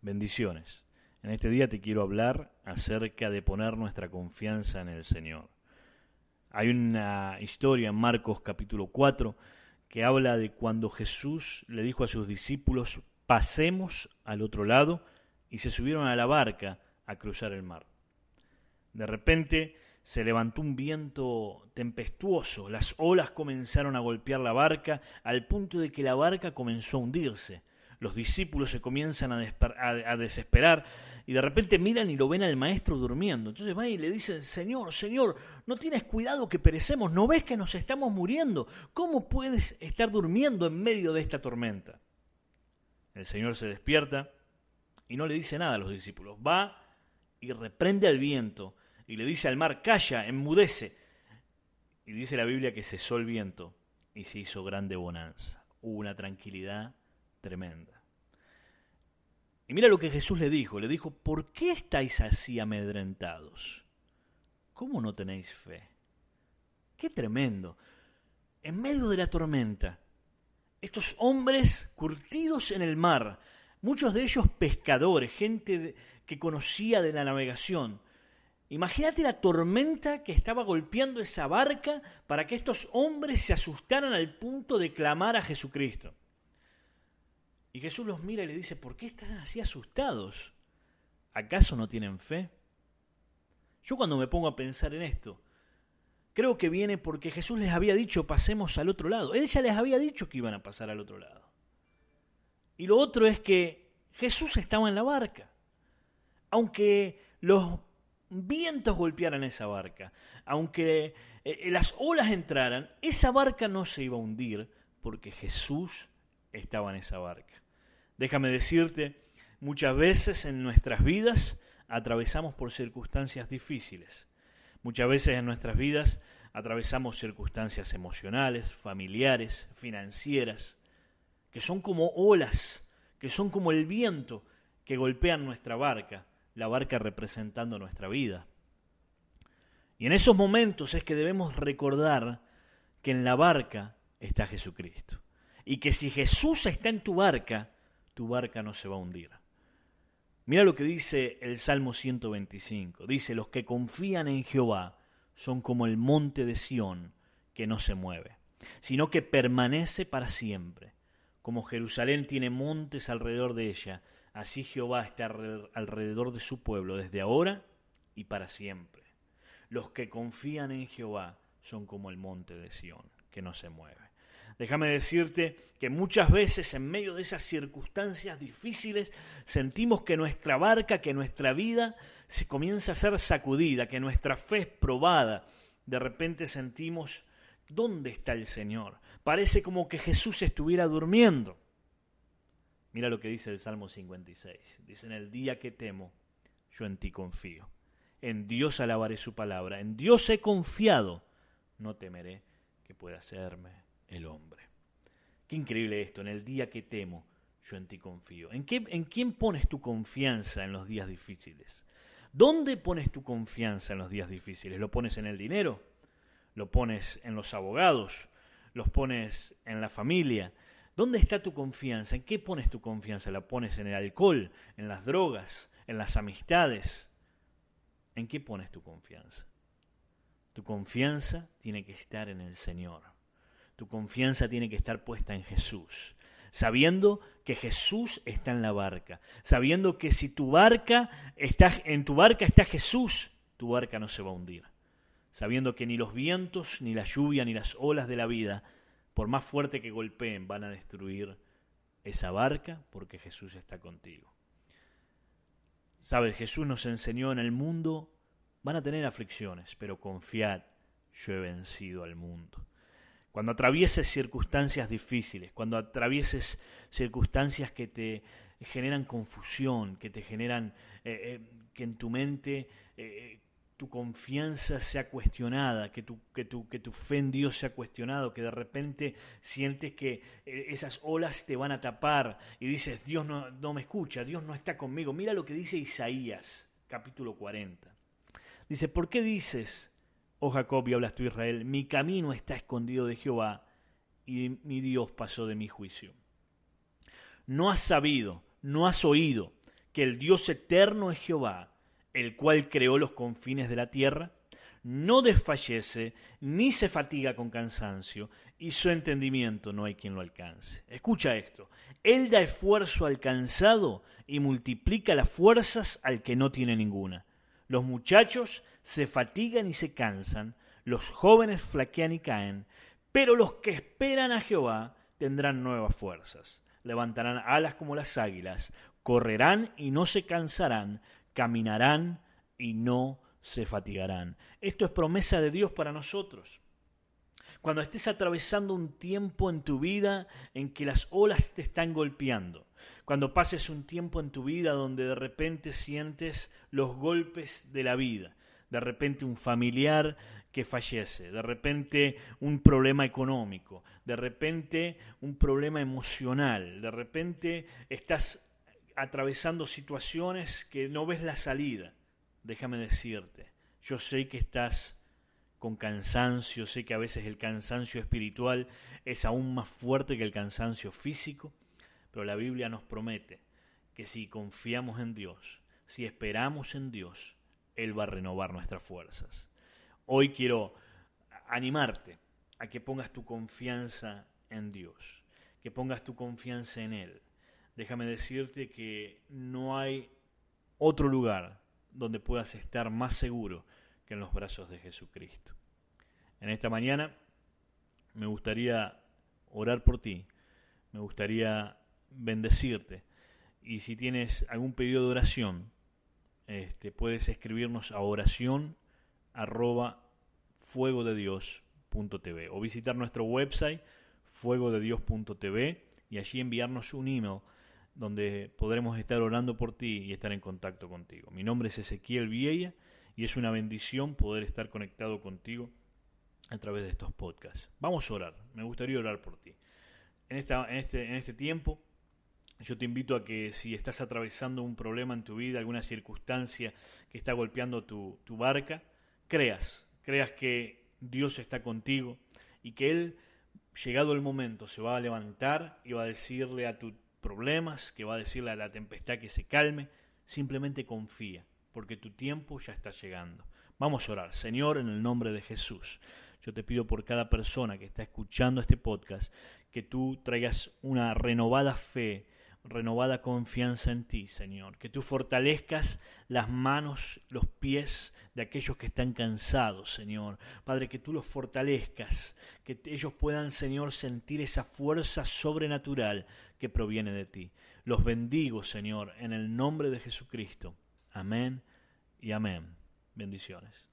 Bendiciones. En este día te quiero hablar acerca de poner nuestra confianza en el Señor. Hay una historia en Marcos capítulo 4 que habla de cuando Jesús le dijo a sus discípulos, pasemos al otro lado, y se subieron a la barca a cruzar el mar. De repente se levantó un viento tempestuoso, las olas comenzaron a golpear la barca al punto de que la barca comenzó a hundirse los discípulos se comienzan a, desesperar y de repente miran y lo ven al maestro durmiendo. Entonces van y le dicen, Señor, Señor, no tienes cuidado que perecemos, ¿no ves que nos estamos muriendo? ¿Cómo puedes estar durmiendo en medio de esta tormenta? El Señor se despierta y no le dice nada a los discípulos. Va y reprende al viento y le dice al mar, calla, enmudece. Y dice la Biblia que cesó el viento y se hizo grande bonanza. Hubo una tranquilidad tremenda. Y mira lo que Jesús le dijo. Le dijo, ¿por qué estáis así amedrentados? ¿Cómo no tenéis fe? Qué tremendo. En medio de la tormenta, estos hombres curtidos en el mar, muchos de ellos pescadores, gente que conocía de la navegación, Imagínate la tormenta que estaba golpeando esa barca para que estos hombres se asustaran al punto de clamar a Jesucristo. Y Jesús los mira y le dice, ¿por qué están así asustados? ¿Acaso no tienen fe? Yo cuando me pongo a pensar en esto, creo que viene porque Jesús les había dicho pasemos al otro lado. Él ya les había dicho que iban a pasar al otro lado. Y lo otro es que Jesús estaba en la barca. Aunque los vientos golpearan esa barca, aunque eh, las olas entraran, esa barca no se iba a hundir porque Jesús estaba en esa barca. Déjame decirte, muchas veces en nuestras vidas atravesamos por circunstancias difíciles. Muchas veces en nuestras vidas atravesamos circunstancias emocionales, familiares, financieras, que son como olas, que son como el viento que golpean nuestra barca, la barca representando nuestra vida. Y en esos momentos es que debemos recordar que en la barca está Jesucristo y que si Jesús está en tu barca, tu barca no se va a hundir. Mira lo que dice el Salmo 125. Dice, los que confían en Jehová son como el monte de Sión que no se mueve, sino que permanece para siempre. Como Jerusalén tiene montes alrededor de ella, así Jehová está alrededor de su pueblo desde ahora y para siempre. Los que confían en Jehová son como el monte de Sión que no se mueve. Déjame decirte que muchas veces en medio de esas circunstancias difíciles sentimos que nuestra barca, que nuestra vida se comienza a ser sacudida, que nuestra fe es probada. De repente sentimos, ¿dónde está el Señor? Parece como que Jesús estuviera durmiendo. Mira lo que dice el Salmo 56. Dice, en el día que temo, yo en ti confío. En Dios alabaré su palabra. En Dios he confiado. No temeré que pueda hacerme el hombre. Qué increíble esto, en el día que temo, yo en ti confío. ¿En, qué, ¿En quién pones tu confianza en los días difíciles? ¿Dónde pones tu confianza en los días difíciles? ¿Lo pones en el dinero? ¿Lo pones en los abogados? ¿Los pones en la familia? ¿Dónde está tu confianza? ¿En qué pones tu confianza? ¿La pones en el alcohol, en las drogas, en las amistades? ¿En qué pones tu confianza? Tu confianza tiene que estar en el Señor. Tu confianza tiene que estar puesta en Jesús, sabiendo que Jesús está en la barca, sabiendo que si tu barca está en tu barca está Jesús, tu barca no se va a hundir. Sabiendo que ni los vientos, ni la lluvia, ni las olas de la vida, por más fuerte que golpeen, van a destruir esa barca porque Jesús está contigo. Sabes, Jesús nos enseñó en el mundo van a tener aflicciones, pero confiad, yo he vencido al mundo cuando atravieses circunstancias difíciles, cuando atravieses circunstancias que te generan confusión, que te generan eh, eh, que en tu mente eh, tu confianza sea cuestionada, que tu, que, tu, que tu fe en Dios sea cuestionado, que de repente sientes que esas olas te van a tapar y dices, Dios no, no me escucha, Dios no está conmigo. Mira lo que dice Isaías, capítulo 40. Dice, ¿por qué dices, Oh Jacob, y hablas tú Israel, mi camino está escondido de Jehová, y mi Dios pasó de mi juicio. No has sabido, no has oído, que el Dios eterno es Jehová, el cual creó los confines de la tierra, no desfallece ni se fatiga con cansancio, y su entendimiento no hay quien lo alcance. Escucha esto, Él da esfuerzo al cansado y multiplica las fuerzas al que no tiene ninguna. Los muchachos se fatigan y se cansan, los jóvenes flaquean y caen, pero los que esperan a Jehová tendrán nuevas fuerzas. Levantarán alas como las águilas, correrán y no se cansarán, caminarán y no se fatigarán. Esto es promesa de Dios para nosotros. Cuando estés atravesando un tiempo en tu vida en que las olas te están golpeando, cuando pases un tiempo en tu vida donde de repente sientes los golpes de la vida, de repente un familiar que fallece, de repente un problema económico, de repente un problema emocional, de repente estás atravesando situaciones que no ves la salida. Déjame decirte, yo sé que estás con cansancio, sé que a veces el cansancio espiritual es aún más fuerte que el cansancio físico, pero la Biblia nos promete que si confiamos en Dios, si esperamos en Dios, Él va a renovar nuestras fuerzas. Hoy quiero animarte a que pongas tu confianza en Dios, que pongas tu confianza en Él. Déjame decirte que no hay otro lugar donde puedas estar más seguro que en los brazos de Jesucristo. En esta mañana me gustaría orar por ti, me gustaría bendecirte y si tienes algún pedido de oración, este, puedes escribirnos a oración arroba fuegodedios.tv o visitar nuestro website fuegodedios.tv y allí enviarnos un email donde podremos estar orando por ti y estar en contacto contigo. Mi nombre es Ezequiel Vieya y es una bendición poder estar conectado contigo a través de estos podcasts. Vamos a orar, me gustaría orar por ti. En, esta, en, este, en este tiempo yo te invito a que si estás atravesando un problema en tu vida, alguna circunstancia que está golpeando tu, barca, creas, creas que Dios está contigo y que Él, llegado el momento, se va a levantar y va a decirle a tus problemas, que va a decirle a la tempestad que se calme, simplemente confía, porque tu tiempo ya está llegando. Vamos a orar. Señor, en el nombre de Jesús, yo te pido por cada persona que está escuchando este podcast, que tú traigas una renovada fe, renovada confianza en ti, Señor. Que tú fortalezcas las manos, los pies de aquellos que están cansados, Señor. Padre, que tú los fortalezcas, que ellos puedan, Señor, sentir esa fuerza sobrenatural que proviene de ti. Los bendigo, Señor, en el nombre de Jesucristo. Amén y amén. Bendiciones.